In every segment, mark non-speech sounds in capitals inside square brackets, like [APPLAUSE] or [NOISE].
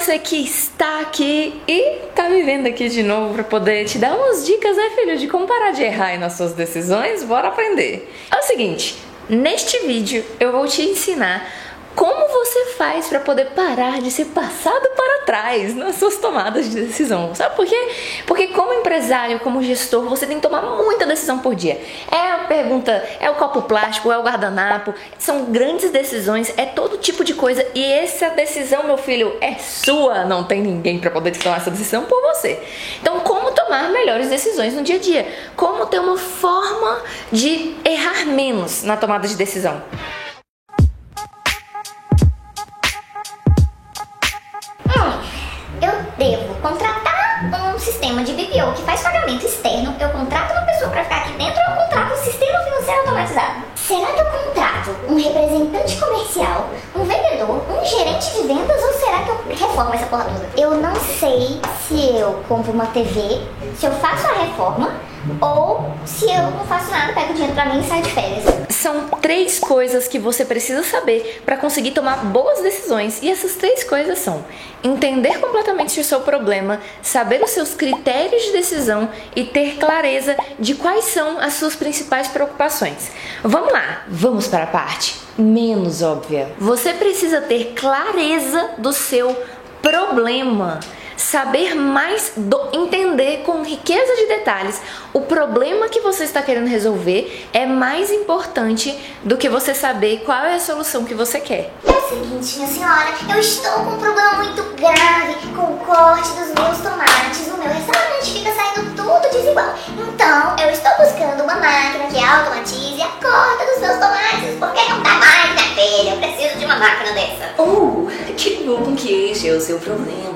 você que está aqui e tá me vendo aqui de novo para poder te dar umas dicas, né, filho, de como parar de errar nas suas decisões. Bora aprender. É o seguinte, neste vídeo eu vou te ensinar como você faz para poder parar de ser passado para trás nas suas tomadas de decisão? Sabe por quê? Porque como empresário, como gestor, você tem que tomar muita decisão por dia. É a pergunta, é o copo plástico, é o guardanapo, são grandes decisões, é todo tipo de coisa e essa decisão, meu filho, é sua, não tem ninguém para poder tomar essa decisão por você. Então, como tomar melhores decisões no dia a dia? Como ter uma forma de errar menos na tomada de decisão? Um representante comercial, um vendedor, um gerente de vendas ou será que eu reformo essa porra toda? Eu não sei se eu compro uma TV, se eu faço a reforma ou se eu não faço nada, pego dinheiro pra mim e saio de férias. São três coisas que você precisa saber para conseguir tomar boas decisões. E essas três coisas são entender completamente o seu problema, saber os seus critérios de decisão e ter clareza de quais são as suas principais preocupações. Vamos lá, vamos para a parte menos óbvia. Você precisa ter clareza do seu problema saber mais, do, entender com riqueza de detalhes o problema que você está querendo resolver é mais importante do que você saber qual é a solução que você quer. É o seguinte, minha senhora, eu estou com um problema muito grave com o corte dos meus tomates. O meu restaurante fica saindo tudo desigual. Então, eu estou buscando uma máquina que automatize a corta dos meus tomates. Porque não dá mais, minha filha? Eu preciso de uma máquina dessa. Oh, que bom que este é o seu problema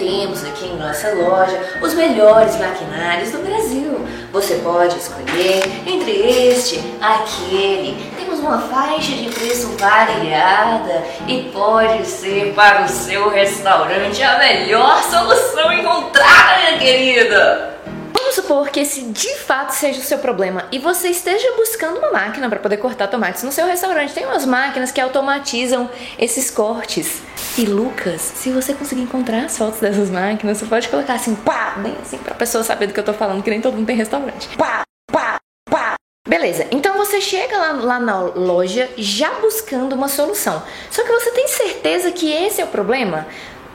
temos aqui em nossa loja os melhores maquinários do Brasil. Você pode escolher entre este, aquele. Temos uma faixa de preço variada e pode ser para o seu restaurante a melhor solução encontrada, minha querida. Vamos supor que esse de fato seja o seu problema e você esteja buscando uma máquina para poder cortar tomates no seu restaurante. Tem umas máquinas que automatizam esses cortes. E Lucas, se você conseguir encontrar as fotos dessas máquinas, você pode colocar assim, pá, bem assim, pra pessoa saber do que eu tô falando, que nem todo mundo tem restaurante. Pá, pá, pá. Beleza, então você chega lá, lá na loja já buscando uma solução. Só que você tem certeza que esse é o problema?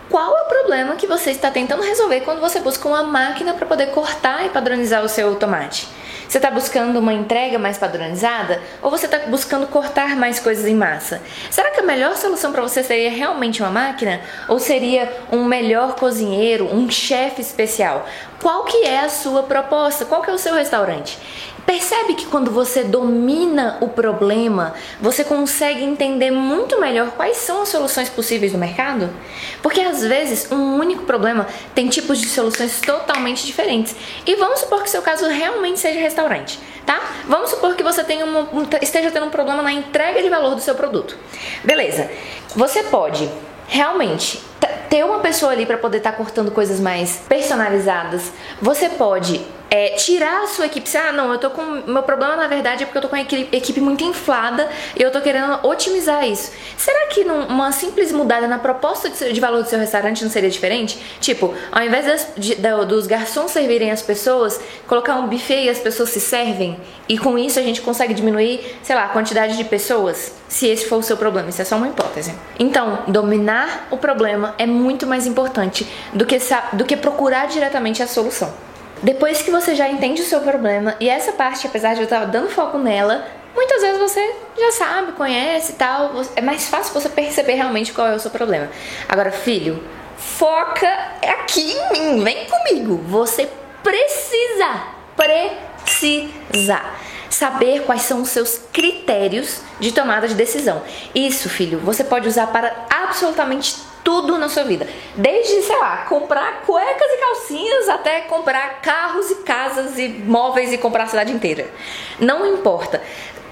Qual é o problema que você está tentando resolver quando você busca uma máquina para poder cortar e padronizar o seu tomate? Você está buscando uma entrega mais padronizada ou você está buscando cortar mais coisas em massa? Será que a melhor solução para você seria realmente uma máquina ou seria um melhor cozinheiro, um chefe especial? Qual que é a sua proposta? Qual que é o seu restaurante? Percebe que quando você domina o problema, você consegue entender muito melhor quais são as soluções possíveis no mercado? Porque às vezes um único problema tem tipos de soluções totalmente diferentes. E vamos supor que seu caso realmente seja restaurante, tá? Vamos supor que você tenha uma, esteja tendo um problema na entrega de valor do seu produto. Beleza. Você pode realmente ter uma pessoa ali para poder estar tá cortando coisas mais personalizadas. Você pode é, tirar a sua equipe. Ah, não, eu tô com. Meu problema na verdade é porque eu tô com a equipe muito inflada e eu tô querendo otimizar isso. Será que uma simples mudada na proposta de valor do seu restaurante não seria diferente? Tipo, ao invés das, de, dos garçons servirem as pessoas, colocar um buffet e as pessoas se servem e com isso a gente consegue diminuir, sei lá, a quantidade de pessoas? Se esse for o seu problema, isso é só uma hipótese. Então, dominar o problema é muito mais importante do que, do que procurar diretamente a solução. Depois que você já entende o seu problema, e essa parte, apesar de eu estar dando foco nela, muitas vezes você já sabe, conhece e tal, é mais fácil você perceber realmente qual é o seu problema. Agora, filho, foca aqui em mim, vem comigo. Você precisa, precisa saber quais são os seus critérios de tomada de decisão. Isso, filho, você pode usar para absolutamente tudo na sua vida. Desde, sei lá, comprar cuecas e calcinhas até comprar carros e casas e móveis e comprar a cidade inteira. Não importa.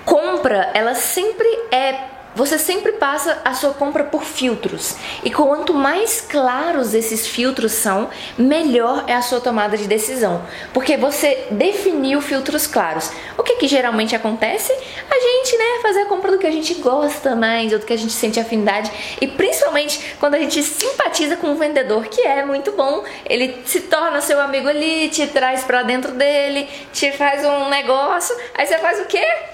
Compra, ela sempre é você sempre passa a sua compra por filtros. E quanto mais claros esses filtros são, melhor é a sua tomada de decisão. Porque você definiu filtros claros. O que, que geralmente acontece? A gente, né, fazer a compra do que a gente gosta mais, ou do que a gente sente afinidade. E principalmente quando a gente simpatiza com um vendedor, que é muito bom. Ele se torna seu amigo ali, te traz pra dentro dele, te faz um negócio. Aí você faz o quê?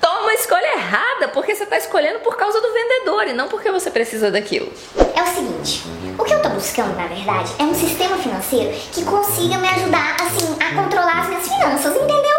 Toma a escolha errada, porque você está escolhendo por causa do vendedor e não porque você precisa daquilo. É o seguinte, o que eu tô buscando, na verdade, é um sistema financeiro que consiga me ajudar, assim, a controlar as minhas finanças, entendeu?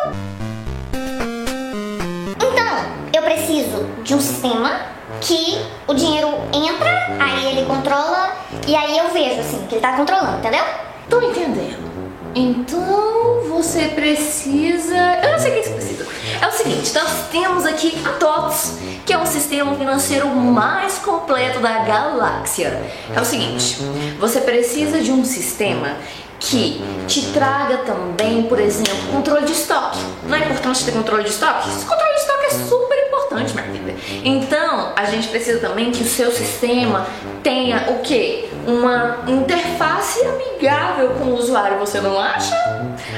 Então, eu preciso de um sistema que o dinheiro entra, aí ele controla, e aí eu vejo, assim, que ele tá controlando, entendeu? Tô entendendo. Então você precisa. Eu não sei o que você precisa. É o seguinte, nós temos aqui a TOTS, que é um sistema financeiro mais completo da galáxia. É o seguinte, você precisa de um sistema que te traga também, por exemplo, controle de estoque. Não é importante ter controle de estoque? Esse controle de estoque é super importante, minha vida. Então, a gente precisa também que o seu sistema tenha o quê? Uma interface amigável com o usuário, você não acha?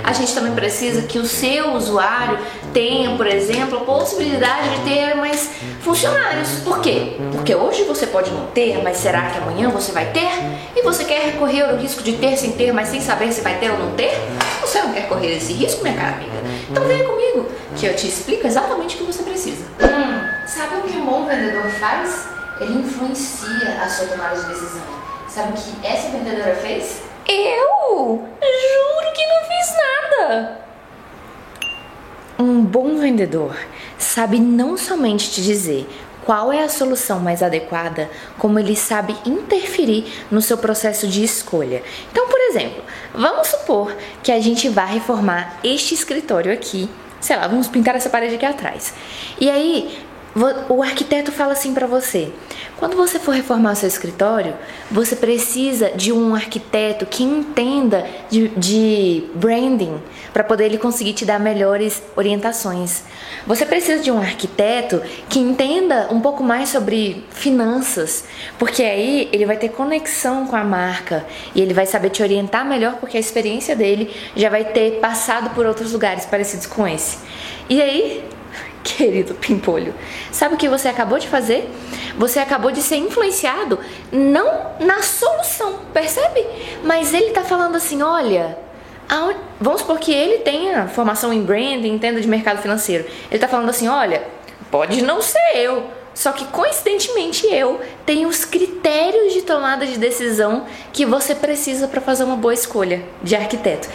A gente também precisa que o seu usuário tenha, por exemplo, a possibilidade de ter mais funcionários. Por quê? Porque hoje você pode não ter, mas será que amanhã você vai ter? E você quer recorrer ao risco de ter sem ter, mas sem saber se vai ter ou não ter? Você não quer correr esse risco, minha cara amiga? Então venha comigo, que eu te explico exatamente o que você precisa. Hum, sabe o que um bom vendedor faz? Ele influencia a sua tomada de decisão. Sabe o que essa vendedora fez? Eu juro que não fiz nada. Bom vendedor sabe não somente te dizer qual é a solução mais adequada, como ele sabe interferir no seu processo de escolha. Então, por exemplo, vamos supor que a gente vá reformar este escritório aqui, sei lá, vamos pintar essa parede aqui atrás. E aí, o arquiteto fala assim para você: quando você for reformar o seu escritório, você precisa de um arquiteto que entenda de, de branding para poder ele conseguir te dar melhores orientações. Você precisa de um arquiteto que entenda um pouco mais sobre finanças, porque aí ele vai ter conexão com a marca e ele vai saber te orientar melhor, porque a experiência dele já vai ter passado por outros lugares parecidos com esse. E aí, [LAUGHS] querido pimpolho, sabe o que você acabou de fazer? Você acabou de ser influenciado não na solução, percebe? Mas ele tá falando assim: olha, vamos supor que ele tenha formação em branding, entenda de mercado financeiro. Ele tá falando assim: olha, pode não ser eu, só que coincidentemente eu tenho os critérios de tomada de decisão que você precisa para fazer uma boa escolha de arquiteto.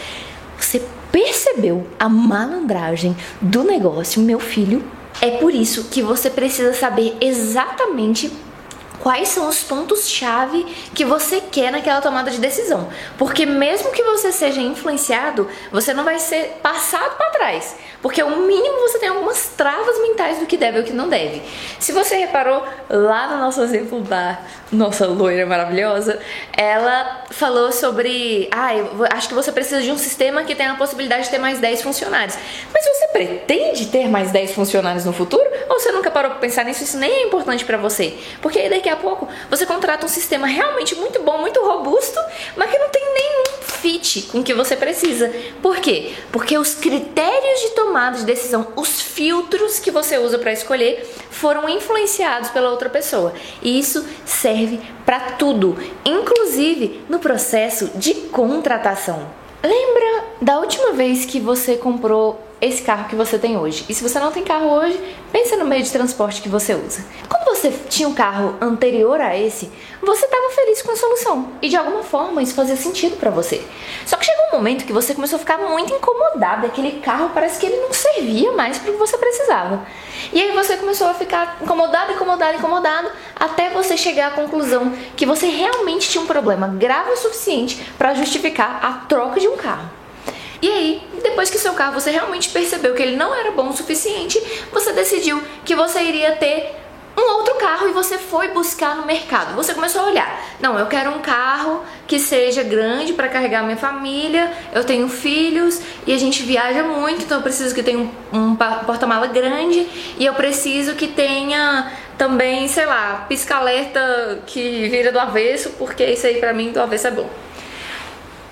Você percebeu a malandragem do negócio, meu filho? É por isso que você precisa saber exatamente quais são os pontos-chave que você quer naquela tomada de decisão. Porque mesmo que você seja influenciado, você não vai ser passado para trás. Porque o mínimo você tem algumas travas mentais do que deve e o que não deve. Se você reparou lá no nosso exemplo da nossa loira maravilhosa, ela falou sobre, ah, acho que você precisa de um sistema que tenha a possibilidade de ter mais 10 funcionários. Mas você pretende ter mais 10 funcionários no futuro? Ou você nunca parou para pensar nisso? Isso nem é importante para você. Porque aí daqui a pouco você contrata um sistema realmente muito bom, muito robusto, mas que não tem nenhum fit com o que você precisa. Por quê? Porque os critérios de tomada de decisão, os filtros que você usa para escolher, foram influenciados pela outra pessoa. E isso serve para tudo, inclusive no processo de contratação. Lembra da última vez que você comprou esse carro que você tem hoje? E se você não tem carro hoje, pensa no meio de transporte que você usa. Você tinha um carro anterior a esse, você estava feliz com a solução e de alguma forma isso fazia sentido para você. Só que chegou um momento que você começou a ficar muito incomodado, aquele carro parece que ele não servia mais para o que você precisava. E aí você começou a ficar incomodado, incomodado, incomodado, até você chegar à conclusão que você realmente tinha um problema grave o suficiente para justificar a troca de um carro. E aí, depois que seu carro você realmente percebeu que ele não era bom o suficiente, você decidiu que você iria ter um outro carro e você foi buscar no mercado. Você começou a olhar. Não, eu quero um carro que seja grande para carregar minha família. Eu tenho filhos e a gente viaja muito, então eu preciso que tenha um, um porta-mala grande e eu preciso que tenha também, sei lá, pisca-alerta que vira do avesso, porque isso aí pra mim do avesso é bom.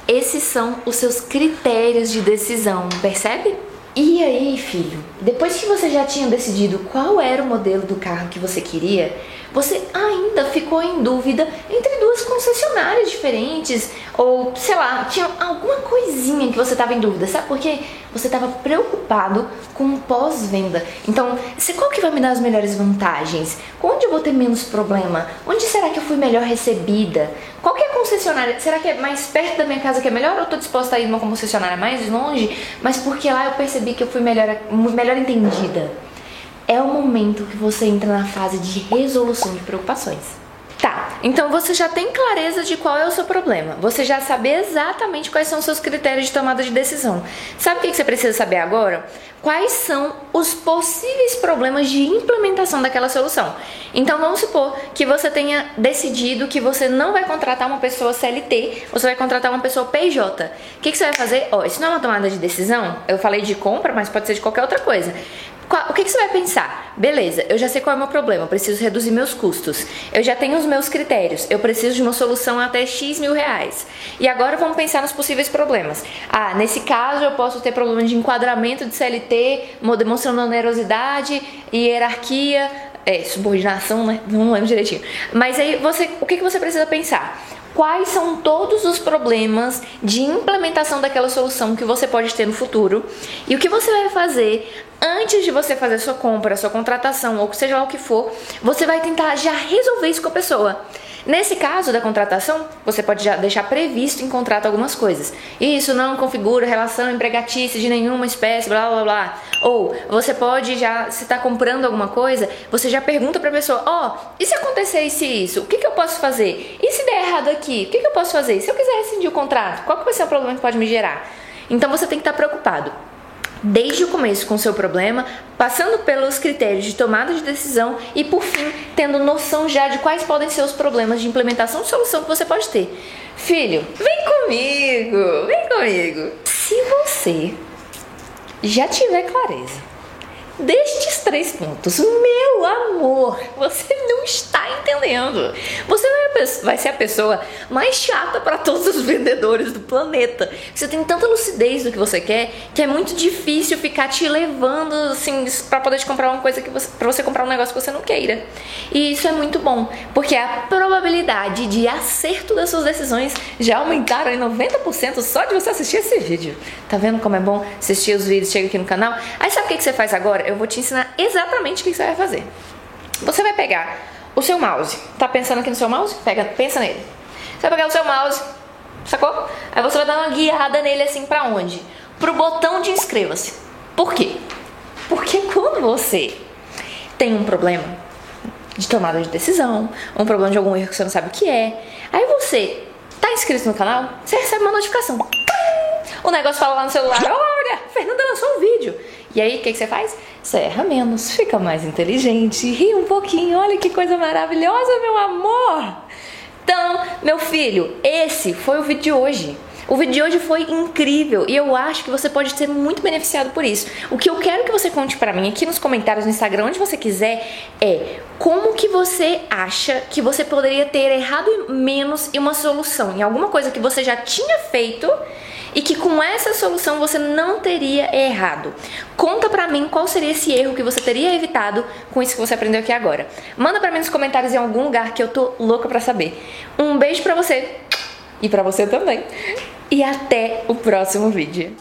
Esses são os seus critérios de decisão, percebe? E aí, filho, depois que você já tinha decidido qual era o modelo do carro que você queria, você ainda ficou em dúvida entre duas concessionárias diferentes, ou sei lá, tinha alguma coisinha que você estava em dúvida, sabe por quê? Você estava preocupado com pós-venda. Então, qual que vai me dar as melhores vantagens? Onde eu vou ter menos problema? Onde será que eu fui melhor recebida? Qual que é a concessionária? Será que é mais perto da minha casa que é melhor ou eu tô disposta a ir numa concessionária mais longe? Mas porque lá eu percebi que eu fui melhor, melhor entendida é o momento que você entra na fase de resolução de preocupações. Tá, então você já tem clareza de qual é o seu problema. Você já sabe exatamente quais são os seus critérios de tomada de decisão. Sabe o que você precisa saber agora? Quais são os possíveis problemas de implementação daquela solução. Então vamos supor que você tenha decidido que você não vai contratar uma pessoa CLT, você vai contratar uma pessoa PJ. O que, você vai fazer? Ó, oh, isso não é uma tomada de decisão. Eu falei de compra, mas pode ser de qualquer outra coisa. O que, que, você vai pensar? Beleza, eu já sei qual é o meu problema, eu preciso reduzir meus custos. Eu já tenho os meus critérios, eu preciso de uma solução até X mil reais. E agora vamos pensar nos possíveis problemas. Ah, nesse caso eu posso ter problema de enquadramento de CLT, demonstrando onerosidade, hierarquia, é, subordinação, né? Não lembro direitinho. Mas aí você, o que, que você precisa pensar? Quais são todos os problemas de implementação daquela solução que você pode ter no futuro e o que você vai fazer antes de você fazer sua compra, sua contratação ou seja lá o que for, você vai tentar já resolver isso com a pessoa. Nesse caso da contratação, você pode já deixar previsto em contrato algumas coisas. Isso não configura relação empregatícia de nenhuma espécie, blá blá blá. Ou você pode já, se está comprando alguma coisa, você já pergunta para a pessoa: Ó, oh, e se acontecesse isso? O que, que eu posso fazer? Errado aqui? O que, que eu posso fazer? Se eu quiser rescindir o contrato, qual que vai ser o problema que pode me gerar? Então você tem que estar preocupado desde o começo com o seu problema, passando pelos critérios de tomada de decisão e, por fim, tendo noção já de quais podem ser os problemas de implementação de solução que você pode ter. Filho, vem comigo, vem comigo. Se você já tiver clareza destes três pontos, amor, você não está entendendo. Você vai ser a pessoa mais chata para todos os vendedores do planeta. Você tem tanta lucidez do que você quer que é muito difícil ficar te levando assim para poder te comprar uma coisa que você você comprar um negócio que você não queira. E isso é muito bom, porque a probabilidade de acerto das suas decisões já aumentaram em 90% só de você assistir esse vídeo. Tá vendo como é bom assistir os vídeos, chega aqui no canal? Aí sabe o que você faz agora? Eu vou te ensinar exatamente o que você vai fazer. Você vai pegar o seu mouse. Tá pensando aqui no seu mouse? Pega, pensa nele. Você vai pegar o seu mouse, sacou? Aí você vai dar uma guiada nele assim para onde? Pro botão de inscreva-se. Por quê? Porque quando você tem um problema de tomada de decisão, um problema de algum erro que você não sabe o que é, aí você tá inscrito no canal, você recebe uma notificação. O negócio fala lá no celular: Olha, Fernanda lançou um vídeo. E aí, o que, que você faz? Você erra menos, fica mais inteligente, ri um pouquinho. Olha que coisa maravilhosa, meu amor! Então, meu filho, esse foi o vídeo de hoje. O vídeo de hoje foi incrível e eu acho que você pode ser muito beneficiado por isso. O que eu quero que você conte para mim aqui nos comentários no Instagram, onde você quiser, é como que você acha que você poderia ter errado menos em uma solução, em alguma coisa que você já tinha feito e que com essa solução você não teria errado. Conta pra mim qual seria esse erro que você teria evitado com isso que você aprendeu aqui agora. Manda pra mim nos comentários em algum lugar que eu tô louca pra saber. Um beijo pra você e pra você também. E até o próximo vídeo.